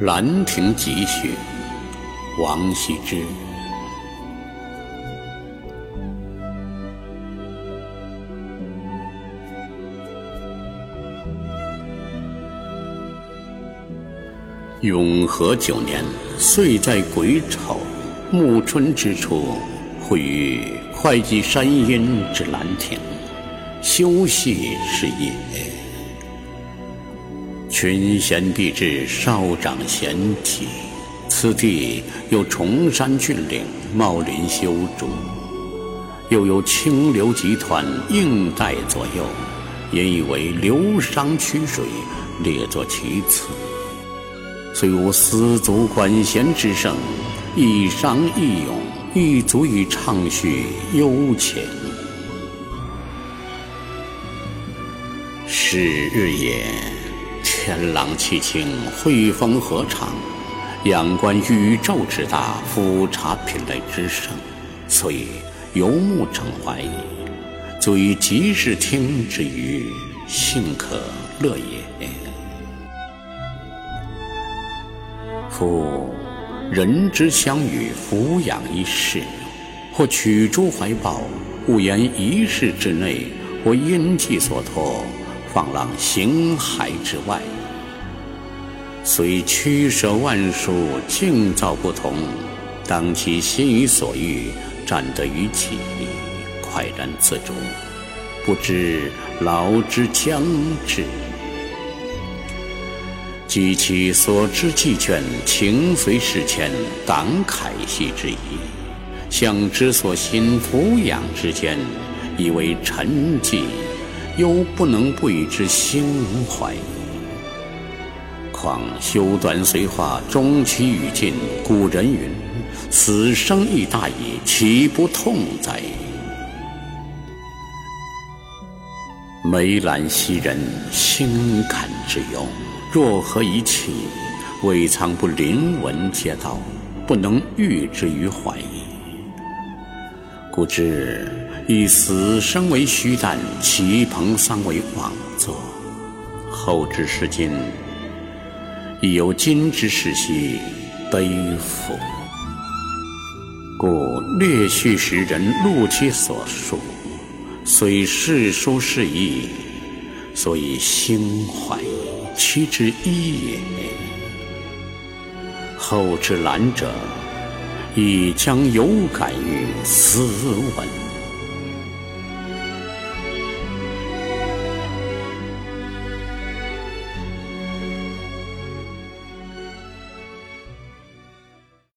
《兰亭集序》王羲之。永和九年，岁在癸丑，暮春之初，会于会稽山阴之兰亭，休息是也。群贤毕至，少长咸体。此地有崇山峻岭，茂林修竹，又有清流集团映带左右，引以为流觞曲水，列作其次。虽无丝竹管弦之声，一觞一咏，亦足以畅叙幽情。是日也。天朗气清，惠风和畅，仰观宇宙之大，俯察品类之盛，所以游目骋怀矣。足以极视听之娱，幸可乐也。夫人之相与，抚养一世，或取诸怀抱，勿言一室之内，或因寄所托。放浪形骸之外，虽曲舍万殊，境造不同，当其心于所欲，占得于己，快然自足，不知劳之将至。及其所知既倦，情随事迁，感慨系之矣。向之所心俯仰之间，以为沉寂。又不能不与之心怀。况修短随化，终其语尽。古人云：“此生亦大矣，岂不痛哉？”梅兰昔人，心感之忧，若何以启？未尝不临文嗟悼，不能喻之于怀。故知以死生为虚诞，其朋丧为妄作。后之视今，亦有今之视兮，悲夫！故略叙时人录其所述，虽世书事异，所以兴怀，其之一也。后之览者。亦将有感于斯文。